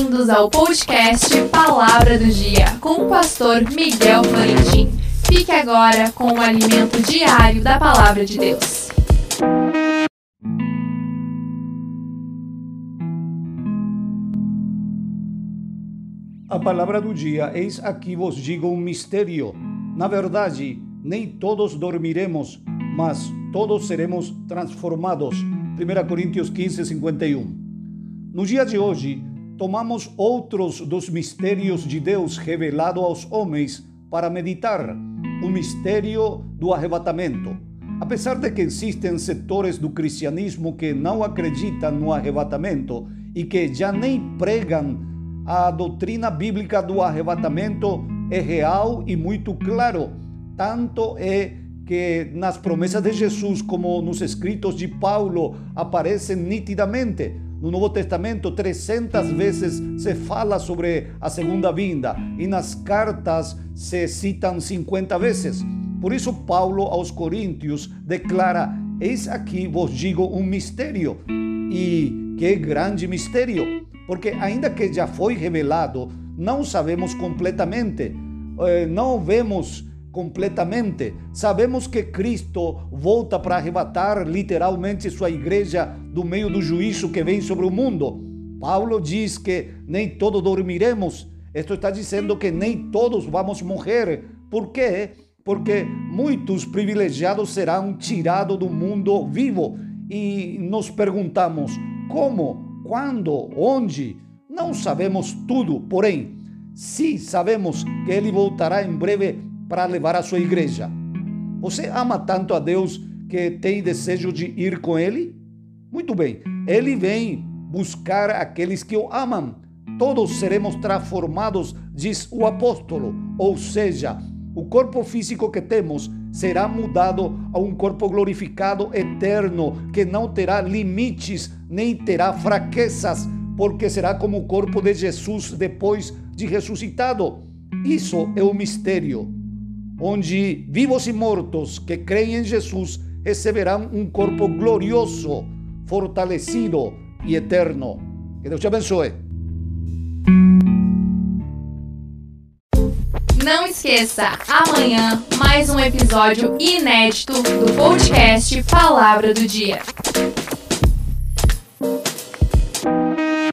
Bem-vindos ao podcast Palavra do Dia com o pastor Miguel Florentin. Fique agora com o alimento diário da Palavra de Deus. A palavra do dia, eis aqui vos digo um mistério. Na verdade, nem todos dormiremos, mas todos seremos transformados. 1 Coríntios 15, 51. No dia de hoje, tomamos outros dos mistérios de Deus revelado aos homens para meditar. O mistério do arrebatamento. Apesar de que existem setores do cristianismo que não acreditam no arrebatamento e que já nem pregam a doutrina bíblica do arrebatamento é real e muito claro. Tanto é que nas promessas de Jesus, como nos escritos de Paulo, aparecem nitidamente. No Novo Testamento, 300 vezes se fala sobre a segunda vinda e nas cartas se citam 50 vezes. Por isso, Paulo aos Coríntios declara: Eis aqui vos digo um mistério. E que grande mistério! porque ainda que já foi revelado, não sabemos completamente, eh, não vemos completamente. Sabemos que Cristo volta para arrebatar literalmente sua igreja do meio do juízo que vem sobre o mundo. Paulo diz que nem todos dormiremos. Isto está dizendo que nem todos vamos morrer. Por quê? Porque muitos privilegiados serão tirados do mundo vivo. E nos perguntamos: como? quando, onde, não sabemos tudo, porém, sim sabemos que ele voltará em breve para levar a sua igreja. Você ama tanto a Deus que tem desejo de ir com ele? Muito bem, ele vem buscar aqueles que o amam. Todos seremos transformados, diz o apóstolo, ou seja, o corpo físico que temos será mudado a um corpo glorificado eterno, que não terá limites nem terá fraquezas, porque será como o corpo de Jesus depois de ressuscitado. Isso é o mistério, onde vivos e mortos que creem em Jesus receberão um corpo glorioso, fortalecido e eterno. Que Deus te abençoe. Não esqueça, amanhã mais um episódio inédito do podcast Palavra do Dia.